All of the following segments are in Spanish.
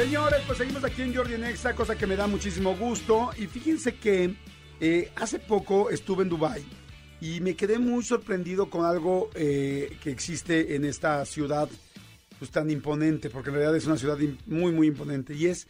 Señores, pues seguimos aquí en Jordi Nexa, cosa que me da muchísimo gusto. Y fíjense que eh, hace poco estuve en Dubai y me quedé muy sorprendido con algo eh, que existe en esta ciudad pues, tan imponente, porque en realidad es una ciudad muy, muy imponente. Y es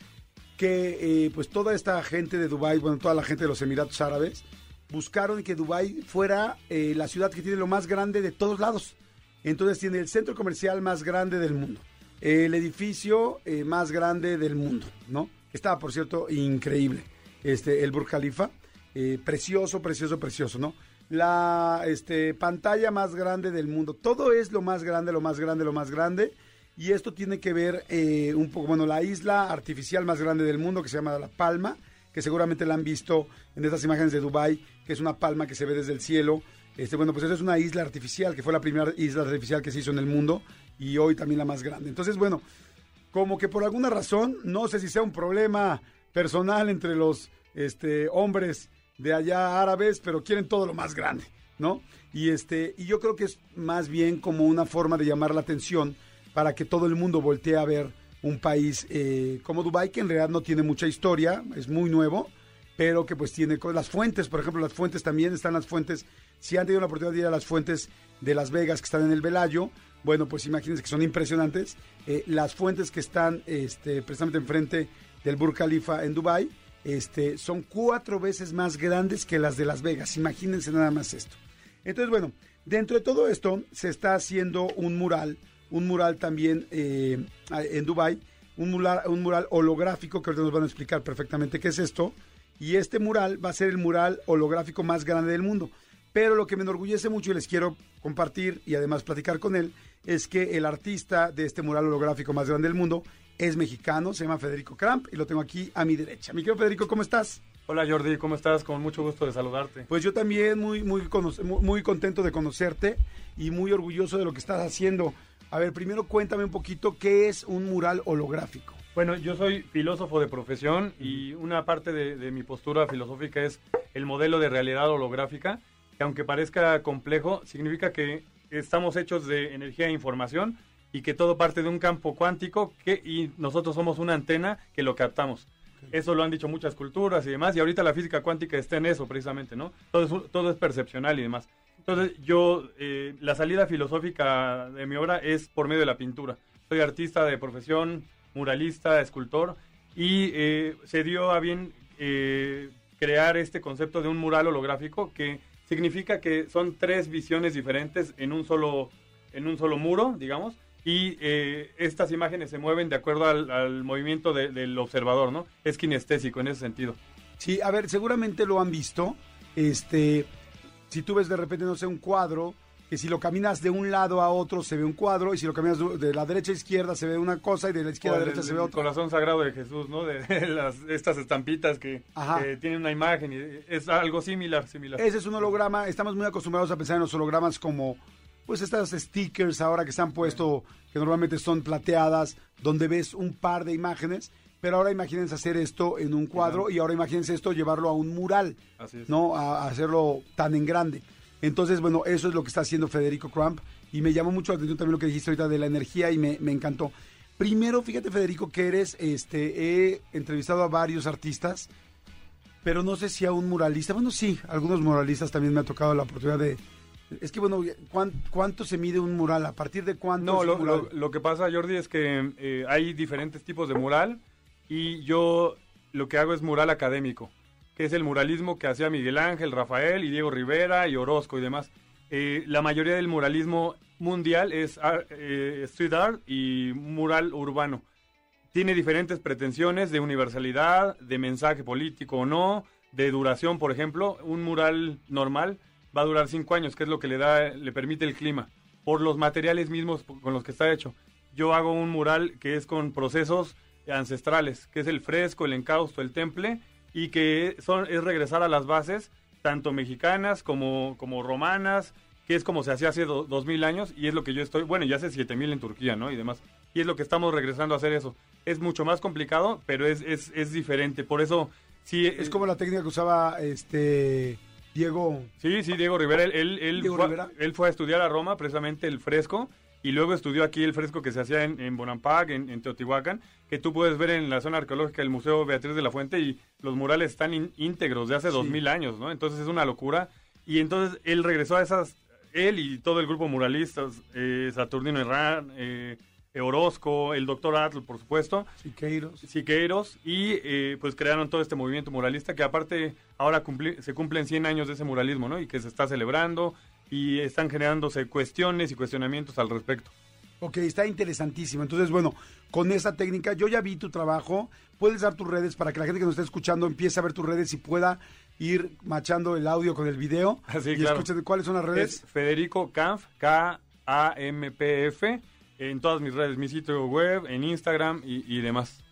que eh, pues toda esta gente de Dubai, bueno, toda la gente de los Emiratos Árabes, buscaron que Dubai fuera la ciudad que tiene lo más grande de todos lados. Entonces tiene el centro comercial más grande del mundo, el edificio eh, más grande del mundo, ¿no? Estaba, por cierto, increíble. Este, el Burj Khalifa, eh, precioso, precioso, precioso, ¿no? La este, pantalla más grande del mundo. Todo es lo más grande, lo más grande, lo más grande. Y esto tiene que ver eh, un poco, bueno, la isla artificial más grande del mundo que se llama La Palma, que seguramente la han visto en estas imágenes de Dubai, que es una palma que se ve desde el cielo. Este, bueno, pues esa es una isla artificial, que fue la primera isla artificial que se hizo en el mundo y hoy también la más grande. Entonces, bueno, como que por alguna razón, no sé si sea un problema personal entre los este, hombres de allá árabes, pero quieren todo lo más grande, ¿no? Y, este, y yo creo que es más bien como una forma de llamar la atención para que todo el mundo voltee a ver un país eh, como Dubái, que en realidad no tiene mucha historia, es muy nuevo, pero que pues tiene las fuentes, por ejemplo, las fuentes también están las fuentes, si han tenido la oportunidad de ir a las fuentes de Las Vegas que están en el Velayo, bueno, pues imagínense que son impresionantes, Eh, las fuentes que están este, precisamente enfrente del Burj Khalifa en Dubai, este, son cuatro veces más grandes que las de Las Vegas, imagínense nada más esto. Entonces, bueno, dentro de todo esto se está haciendo un mural, un mural también eh, en Dubai, un mural, un mural holográfico que ahorita nos van a explicar perfectamente qué es esto. Y este mural va a ser el mural holográfico más grande del mundo. Pero lo que me enorgullece mucho y les quiero compartir y además platicar con él es que el artista de este mural holográfico más grande del mundo es mexicano, se llama Federico Cramp y lo tengo aquí a mi derecha. Mi querido Federico, ¿cómo estás? Hola Jordi, ¿cómo estás? Con mucho gusto de saludarte. Pues yo también muy, muy, muy contento de conocerte y muy orgulloso de lo que estás haciendo. A ver, primero cuéntame un poquito qué es un mural holográfico. Bueno, yo soy filósofo de profesión y una parte de, de mi postura filosófica es el modelo de realidad holográfica, que aunque parezca complejo, significa que estamos hechos de energía e información y que todo parte de un campo cuántico que, y nosotros somos una antena que lo captamos. Eso lo han dicho muchas culturas y demás, y ahorita la física cuántica está en eso precisamente, ¿no? Todo es, todo es percepcional y demás. Entonces yo, eh, la salida filosófica de mi obra es por medio de la pintura. Soy artista de profesión, muralista, escultor, y eh, se dio a bien eh, crear este concepto de un mural holográfico que significa que son tres visiones diferentes en un solo, en un solo muro, digamos, y eh, estas imágenes se mueven de acuerdo al, movimiento de- del observador, ¿no? Es kinestésico en ese sentido. Sí, a ver, seguramente lo han visto. Este, si tú ves de repente, no sé, un cuadro, que si lo caminas de un lado a otro se ve un cuadro, y si lo caminas de- la derecha a izquierda se ve una cosa, y de la izquierda a el- derecha se ve el otra. corazón sagrado de Jesús, ¿no? De, de las, estas estampitas que, tienen una imagen y es algo similar, similar. Ese es un holograma. Estamos muy acostumbrados a pensar en los hologramas como, pues, estas stickers ahora que se han puesto, que normalmente son plateadas, donde ves un par de imágenes. Pero ahora imagínense hacer esto en un cuadro y ahora imagínense esto llevarlo a un mural, Así es. ¿no? A, a hacerlo tan en grande. Entonces, bueno, eso es lo que está haciendo Federico Crump y me llamó mucho la atención también lo que dijiste ahorita de la energía y me, me encantó. Primero, fíjate, Federico, que eres, este, he entrevistado a varios artistas pero no sé si a un muralista. Bueno, sí, algunos muralistas también me ha tocado la oportunidad de. Es que, bueno, ¿cuán- ¿cuánto se mide un mural? ¿A partir de cuánto No, es lo, mural? lo- lo que pasa, Jordi, es que eh, hay diferentes tipos de mural y yo lo que hago es mural académico, es el muralismo que hacía Miguel Ángel, Rafael y Diego Rivera y Orozco y demás. Eh, la mayoría del muralismo mundial es ar- eh, street art y mural urbano. Tiene diferentes pretensiones de universalidad, de mensaje político o no, de duración, por ejemplo. Un mural normal va a durar cinco años, que es lo que le da, le permite el clima, por los materiales mismos con los que está hecho. Yo hago un mural que es con procesos ancestrales, que es el fresco, el encausto, el temple, y que son, es regresar a las bases, tanto mexicanas como, como romanas, que es como se hacía hace do- dos mil años y es lo que yo estoy, bueno, ya hace siete mil en Turquía, ¿no? Y demás. Y es lo que estamos regresando a hacer eso. Es mucho más complicado, pero es, es, es diferente. Por eso, sí. Es como la técnica que usaba este Diego. Sí, sí, Diego Rivera. Él, él, él Diego fue, Rivera. él fue a estudiar a Roma, precisamente el fresco, y luego estudió aquí el fresco que se hacía en, en Bonampak, en, en Teotihuacán, que tú puedes ver en la zona arqueológica del Museo Beatriz de la Fuente, y los murales están in- íntegros de hace dos mil años, ¿no? Entonces es una locura. Y entonces él regresó a esas, él y todo el grupo muralistas, eh, Saturnino Herrán, eh, Orozco, el doctor Atl, por supuesto, Siqueiros. Siqueiros y eh, pues crearon todo este movimiento muralista que aparte ahora cumpli- se cumplen 100 años de ese muralismo, ¿no? Y que se está celebrando y están generándose cuestiones y cuestionamientos al respecto. Ok, está interesantísimo. Entonces, bueno, con esa técnica, yo ya vi tu trabajo. Puedes dar tus redes para que la gente que nos está escuchando empiece a ver tus redes y pueda ir machando el audio con el video. Sí, y claro. escuchen cuáles son las redes. Es Federico Kampf, K-A-M-P-F, en todas mis redes, mi sitio web, en Instagram y, y demás.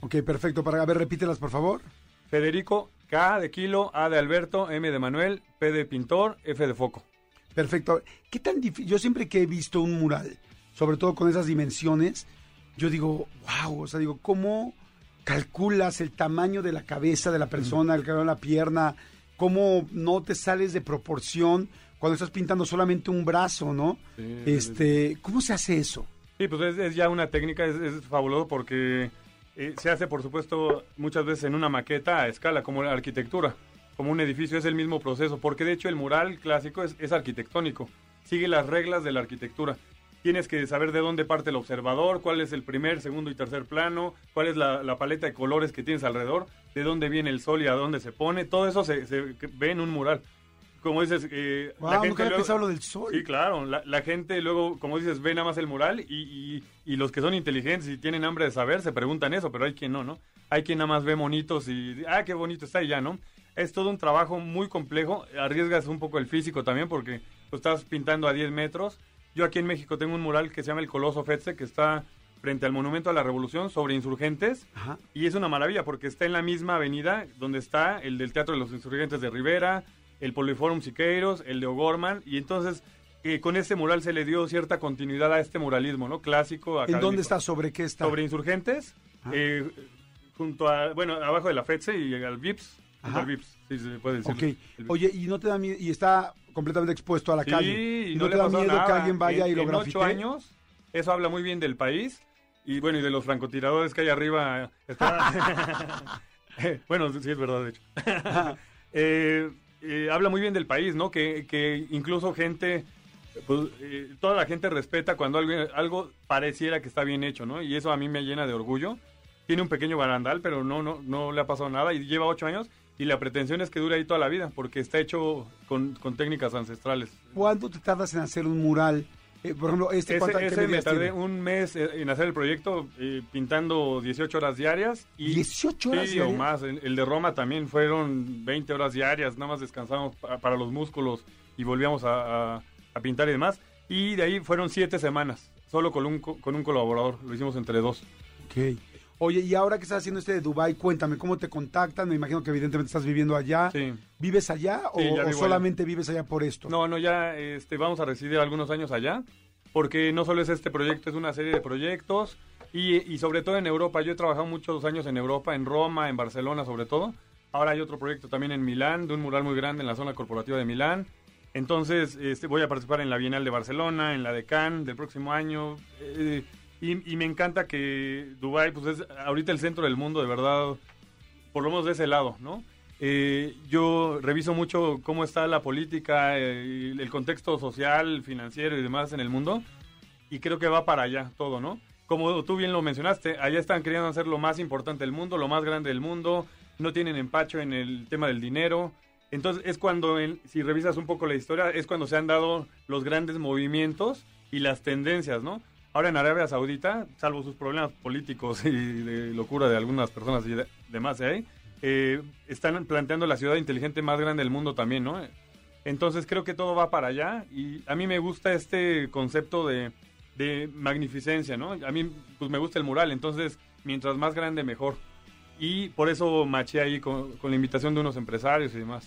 Ok, perfecto. Para a ver, repítelas, por favor. Federico, K de kilo, A de Alberto, M de Manuel, P de pintor, F de foco. Perfecto. ¿Qué tan difícil? Yo siempre que he visto un mural, sobre todo con esas dimensiones, yo digo, wow, o sea, digo, ¿cómo calculas el tamaño de la cabeza de la persona, el tamaño de la pierna? ¿Cómo no te sales de proporción cuando estás pintando solamente un brazo, no? Sí, este, ¿cómo se hace eso? Sí, pues es, es ya una técnica, es, es fabuloso porque eh, se hace, por supuesto, muchas veces en una maqueta a escala, como la arquitectura, como un edificio, es el mismo proceso, porque de hecho el mural clásico es, es arquitectónico, sigue las reglas de la arquitectura. Tienes que saber de dónde parte el observador, cuál es el primer, segundo y tercer plano, cuál es la, la paleta de colores que tienes alrededor, de dónde viene el sol y a dónde se pone, todo eso se, se ve en un mural. Como dices, eh, Wow, la gente nunca luego- lo del sol. Sí, claro. La, la gente luego, como dices, ve nada más el mural y, y- y los que son inteligentes y tienen hambre de saber se preguntan eso, pero hay quien no, ¿no? Hay quien nada más ve monitos y, ah, qué bonito está y ya, ¿no? Es todo un trabajo muy complejo. Arriesgas un poco el físico también porque lo estás pintando a 10 metros. Yo aquí en México tengo un mural que se llama el Coloso Fetze, que está frente al Monumento a la Revolución sobre insurgentes. Ajá. Y es una maravilla porque está en la misma avenida donde está el del Teatro de los Insurgentes de Rivera, el Poliforum Siqueiros, el de O'Gorman. Y entonces eh, con este mural se le dio cierta continuidad a este muralismo, ¿no? Clásico. ¿En académico. dónde está? ¿Sobre qué está? Sobre Insurgentes, Ah. eh, junto a, bueno, abajo de la FETSE y al VIPS. Ajá. sí, se puede decir. Ok. El VIPS. Oye, ¿y no te da miedo? Y está completamente expuesto a la Sí, calle. y no, no, te le da pasó miedo que nada. alguien vaya en, y lo en grafite? ocho años, eso habla muy bien del país y bueno, y de los francotiradores que hay arriba. Está- bueno, sí es verdad, de hecho. Eh, eh, habla muy bien del país, ¿no? Que, que incluso gente, pues, eh, toda la gente respeta cuando algo, algo pareciera que está bien hecho, ¿no? Y eso a mí me llena de orgullo. Tiene un pequeño barandal, pero no, no, no le ha pasado nada y lleva ocho años y la pretensión es que dure ahí toda la vida porque está hecho con, con técnicas ancestrales. ¿Cuánto te tardas en hacer un mural? Eh, por ejemplo, este, Ese, ¿cuánta- qué ese me tardé tiene? un mes eh, en hacer el proyecto, eh, pintando 18 horas diarias. Y, 18 horas Sí, o diarias. más. El, el de Roma también fueron 20 horas diarias, nada más descansamos pa- para los músculos y volvíamos a, a- a pintar y demás. Y de ahí fueron 7 semanas, solo con un, co- con un colaborador, lo hicimos entre dos. Ok. Oye, y ahora que estás haciendo este de Dubai, cuéntame, ¿cómo te contactan? Me imagino que evidentemente estás viviendo allá. Sí. ¿Vives allá o, Sí, o solamente vives allá por esto? No, no, ya este, vamos a residir algunos años allá, porque no solo es este proyecto, es una serie de proyectos y, y sobre todo en Europa. Yo he trabajado muchos años en Europa, en Roma, en Barcelona sobre todo. Ahora hay otro proyecto también en Milán, de un mural muy grande en la zona corporativa de Milán. Entonces este, voy a participar en la Bienal de Barcelona, en la de Cannes del próximo año. eh, y, y me encanta que Dubái pues es ahorita el centro del mundo, de verdad, por lo menos de ese lado, ¿no? Eh, yo reviso mucho cómo está la política, eh, el contexto social, financiero y demás en el mundo y creo que va para allá todo, ¿no? Como tú bien lo mencionaste, allá están queriendo hacer lo más importante del mundo, lo más grande del mundo, no tienen empacho en el tema del dinero. Entonces es cuando, en- si revisas un poco la historia, es cuando se han dado los grandes movimientos y las tendencias, ¿no? Ahora en Arabia Saudita, salvo sus problemas políticos y de locura de algunas personas y de- demás ahí, eh, están planteando la ciudad inteligente más grande del mundo también, ¿no? Entonces creo que todo va para allá y a mí me gusta este concepto de, de magnificencia, ¿no? A mí pues me gusta el mural, entonces mientras más grande mejor. y por eso maché ahí con, con la invitación de unos empresarios y demás.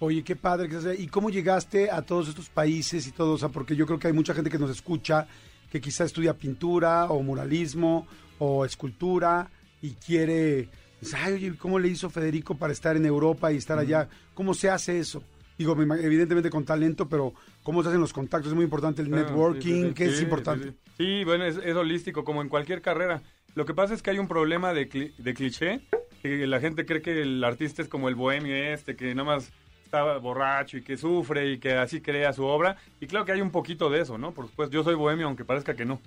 Oye, qué padre. ¿Y cómo llegaste a todos estos países y todo? O sea, porque yo creo que hay mucha gente que nos escucha que quizá estudia pintura o muralismo o escultura y quiere... Ay, oye, ¿cómo le hizo Federico para estar en Europa y estar allá? ¿Cómo se hace eso? Digo, evidentemente con talento, pero ¿cómo se hacen los contactos? Es muy importante el Claro, networking, sí, sí, sí. que es importante. Sí, bueno, es, es holístico, como en cualquier carrera. Lo que pasa es que hay un problema de, cli- de cliché, que la gente cree que el artista es como el bohemio este, que nada más está borracho y que sufre y que así crea su obra. Y claro que hay un poquito de eso, ¿no? Por supuesto, yo soy bohemio, aunque parezca que no.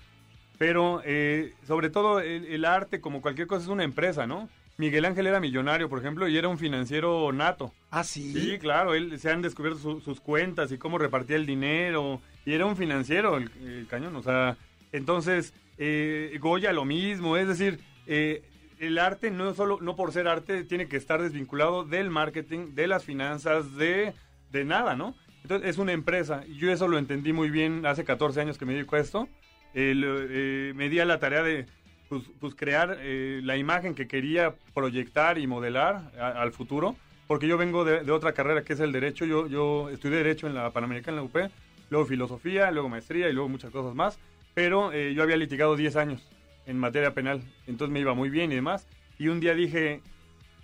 Pero eh, sobre todo el, el arte, como cualquier cosa, es una empresa, ¿no? Miguel Ángel era millonario, por ejemplo, y era un financiero nato. Ah, sí. Sí, claro, él se han descubierto su- sus cuentas y cómo repartía el dinero. Y era un financiero el, el cañón, o sea, entonces eh, Goya lo mismo, es decir, eh, el arte no solo no por ser arte tiene que estar desvinculado del marketing, de las finanzas, de, de nada, ¿no? Entonces es una empresa yo eso lo entendí muy bien hace 14 años que me dedico a esto. Eh, me di a la tarea de pues, pues crear eh, la imagen que quería proyectar y modelar a- al futuro, porque yo vengo de, de otra carrera que es el derecho, yo, yo estudié derecho en la Panamericana, en la UP, luego filosofía, luego maestría y luego muchas cosas más, pero eh, yo había litigado 10 años en materia penal, entonces me iba muy bien y demás, y un día dije,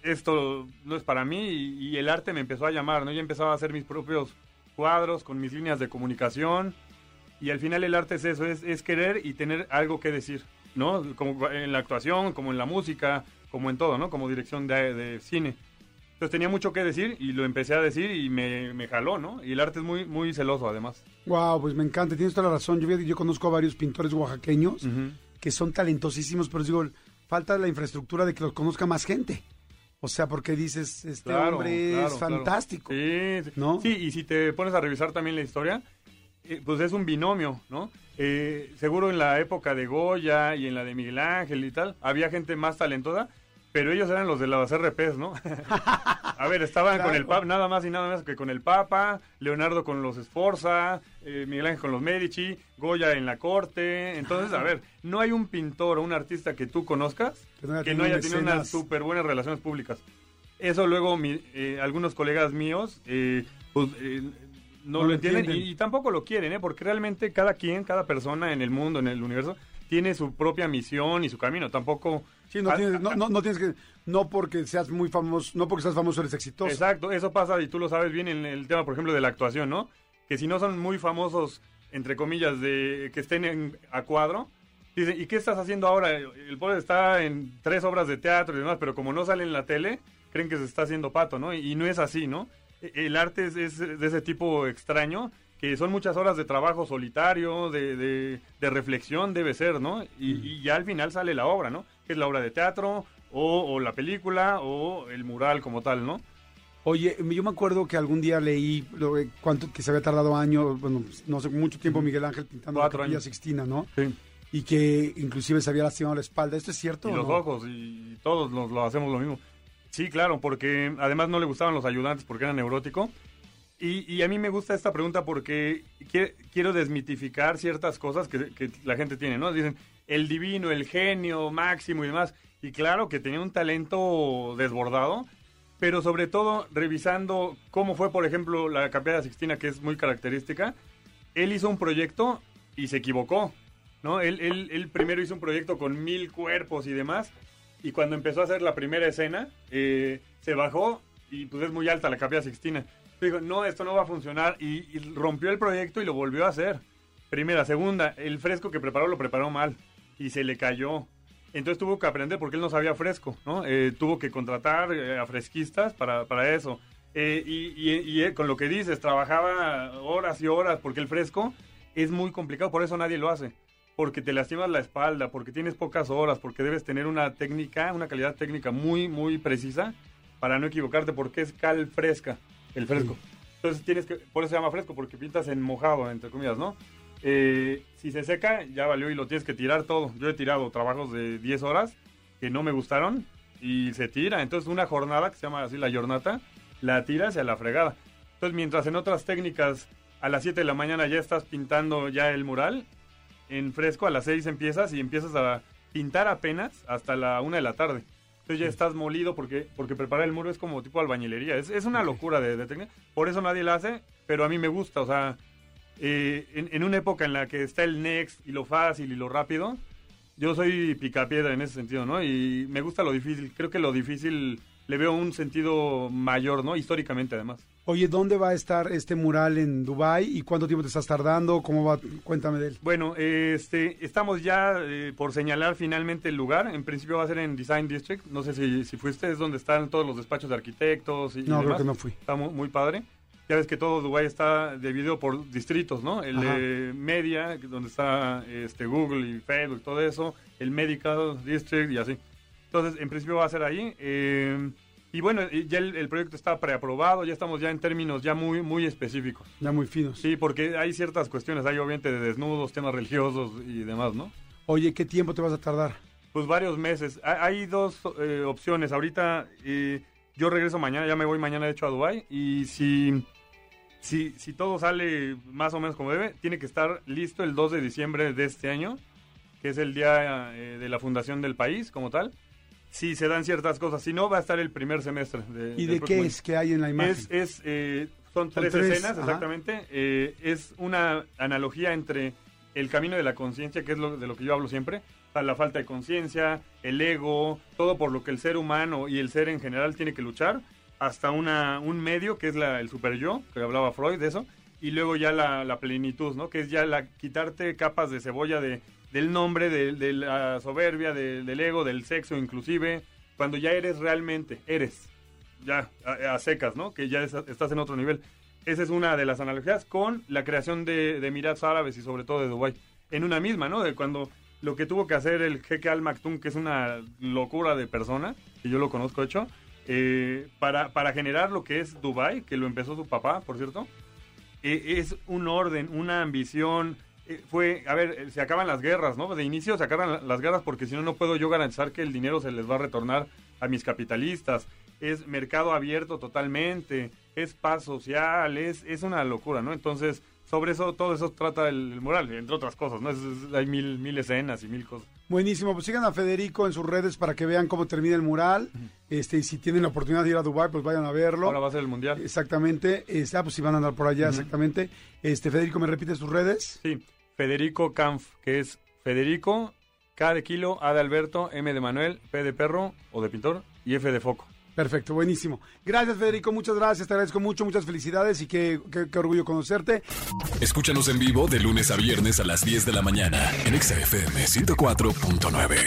esto no es para mí y, y el arte me empezó a llamar, ¿no? Yo empezaba a hacer mis propios cuadros con mis líneas de comunicación y al final el arte es eso, es, es querer y tener algo que decir, ¿no? Como en la actuación, como en la música, como en todo, ¿no? Como dirección de, de cine. Entonces tenía mucho que decir y lo empecé a decir y me, me jaló, ¿no? Y el arte es muy, muy celoso además. Wow, pues me encanta, tienes toda la razón. Yo, yo conozco a varios pintores oaxaqueños. Que son talentosísimos, pero digo, falta la infraestructura de que los conozca más gente. O sea, porque dices, este Claro, hombre claro, es claro. fantástico. Sí, sí. ¿No? Sí, y si te pones a revisar también la historia, eh, pues es un binomio, ¿no? Eh, seguro en la época de Goya y en la de Miguel Ángel y tal, había gente más talentosa, pero ellos eran los de las RPs, ¿no? a ver, estaban con el. Papa, nada más y nada más que con el Papa, Leonardo con los Sforza, eh, Miguel Ángel con los Medici, Goya en la corte. Entonces, a ver, no hay un pintor o un artista que tú conozcas Que no haya tenido no haya un tenido unas súper buenas relaciones públicas. Eso luego mi- eh, algunos colegas míos eh, pues, no, No lo lo entienden, entienden. Y, y tampoco lo quieren, ¿eh? porque realmente cada quien, cada persona en el mundo, en el universo, tiene su propia misión y su camino. Tampoco... Sí, no Ah, tienes, ah, no, no, no tienes que, no porque seas muy famoso, no porque seas famoso eres exitoso. Exacto, eso pasa y tú lo sabes bien en el tema, por ejemplo, de la actuación, ¿no? Que si no son muy famosos, entre comillas, de que estén en- a cuadro, dicen, ¿y qué estás haciendo ahora? El pobre está en tres obras de teatro y demás, pero como no sale en la tele, creen que se está haciendo pato, ¿no? Y, y no es así, ¿no? E- El arte es, es de ese tipo extraño, que son muchas horas de trabajo solitario, de, de- de reflexión, debe ser, ¿no? Y, y ya al final sale la obra, ¿no? Que es la obra de teatro, o, o la película, o el mural como tal, ¿no? Oye, yo me acuerdo que algún día leí lo cuánto que se había tardado años, bueno, no sé, mucho tiempo Miguel Ángel pintando Cuatro la Capilla. Sixtina, ¿no? Sí. Y que inclusive se había lastimado la espalda. ¿Esto es cierto? Y o los no? ojos, y todos nos lo hacemos lo mismo. Sí, claro, porque además no le gustaban los ayudantes porque era neurótico. Y, a mí me gusta esta pregunta porque quie- quiero desmitificar ciertas cosas que, la gente tiene, ¿no? Dicen, el divino, el genio máximo y demás. Y claro que tenía un talento desbordado, pero sobre todo revisando cómo fue, por ejemplo, la Capilla Sixtina, que es muy característica. Él hizo un proyecto y se equivocó, ¿no? Él, él, él primero hizo un proyecto con mil cuerpos y demás, y cuando empezó a hacer la primera escena, eh, se bajó y pues es muy alta la Capilla Sixtina. Dijo, no, esto no va a funcionar, y, rompió el proyecto y lo volvió a hacer. Primera, segunda, el fresco que preparó lo preparó mal y se le cayó. Entonces tuvo que aprender porque él no sabía fresco, ¿no? Eh, tuvo que contratar eh, a fresquistas para, para eso. Eh, y y- y, con lo que dices, trabajaba horas y horas porque el fresco es muy complicado, por eso nadie lo hace. Porque te lastimas la espalda, porque tienes pocas horas, porque debes tener una técnica, una calidad técnica muy, muy precisa para no equivocarte, porque es cal fresca, el fresco. Entonces tienes que, por eso se llama fresco, porque pintas en mojado, entre comillas, ¿no? Eh, si se seca, ya valió y lo tienes que tirar todo. Yo he tirado trabajos de 10 horas que no me gustaron y se tira. Entonces una jornada, que se llama así la jornata, la tiras a la fregada. Entonces mientras en otras técnicas a las 7 de la mañana ya estás pintando ya el mural, en fresco a las 6 empiezas y empiezas a pintar apenas hasta la 1 de la tarde. Entonces ya estás molido porque, porque preparar el muro es como tipo albañilería. Es, es una locura de, de técnica. Por eso nadie la hace, pero a mí me gusta. O sea, eh, en, en una época en la que está el next y lo fácil y lo rápido, yo soy picapiedra en ese sentido, ¿no? Y me gusta lo difícil. Creo que lo difícil le veo un sentido mayor, ¿no? Históricamente, además. Oye, ¿dónde va a estar este mural en Dubai y cuánto tiempo te estás tardando? ¿Cómo va? Cuéntame de él. Bueno, este, estamos ya eh, por señalar finalmente el lugar. En principio va a ser en Design District. No sé si, si fuiste, es donde están todos los despachos de arquitectos y, y No, creo demás. que no fui. Está muy, muy padre. Ya ves que todo Dubái está dividido por distritos, ¿no? El Ajá. de media, donde está este Google y Facebook, todo eso. El Medical District y así. Entonces, en principio va a ser ahí. eh, y bueno, ya el, el proyecto está preaprobado, ya estamos ya en términos ya muy, muy específicos. Ya muy finos. Sí, porque hay ciertas cuestiones, hay obviamente de desnudos, temas religiosos y demás, ¿no? Oye, ¿qué tiempo te vas a tardar? Pues varios meses. Ha- Hay dos eh, opciones. Ahorita eh, yo regreso mañana, ya me voy mañana de hecho a Dubai y si, si, si todo sale más o menos como debe, tiene que estar listo el 2 de diciembre de este año, que es el día eh, de la fundación del país como tal. Si se dan ciertas cosas, si no va a estar el primer semestre. De, ¿Y de qué año. es que hay en la imagen? Es, es, eh, son Son tres, tres, escenas, ajá. exactamente. Eh, es una analogía entre el camino de la conciencia, que es lo, de lo que yo hablo siempre, la falta de conciencia, el ego, todo por lo que el ser humano y el ser en general tiene que luchar, hasta una, un medio, que es la, el super yo, que hablaba Freud de eso, y luego ya la, la plenitud, ¿no? Que es ya la quitarte capas de cebolla de, del nombre, de, la soberbia, de- del ego, del sexo inclusive, cuando ya eres realmente, eres ya a, secas, ¿no? Que ya es- estás en otro nivel. Esa es una de las analogías con la creación de, de Árabes y sobre todo de Dubái. En una misma, ¿no? De cuando lo que tuvo que hacer el jeque Al Maktoum, que es una locura de persona, que yo lo conozco hecho, eh, para, para generar lo que es Dubái, que lo empezó su papá, por cierto, eh, es un orden, una ambición. Eh, fue, a ver, eh, se acaban las guerras, ¿no? De inicio se acaban la- las guerras porque si no, no puedo yo garantizar que el dinero se les va a retornar a mis capitalistas. Es mercado abierto totalmente, es paz social, es, es una locura, ¿no? Entonces, sobre eso, todo eso trata el, el mural, entre otras cosas, ¿no? Es- es- hay mil, mil escenas y mil cosas. Buenísimo, pues sigan a Federico en sus redes para que vean cómo termina el mural. Este, y si tienen la oportunidad de ir a Dubai, pues vayan a verlo. Ahora va a ser el mundial. Exactamente. Este, ah, pues si van a andar por allá, exactamente. Este, Federico, ¿me repite sus redes? Sí, Federico Kampf, que es Federico, K de kilo, A de Alberto, M de Manuel, P de perro o de pintor y F de foco. Perfecto, buenísimo. Gracias, Federico, muchas gracias, te agradezco mucho, muchas felicidades y qué, qué- qué orgullo conocerte. Escúchanos en vivo de lunes a viernes a las 10 de la mañana en Exa FM 104.9.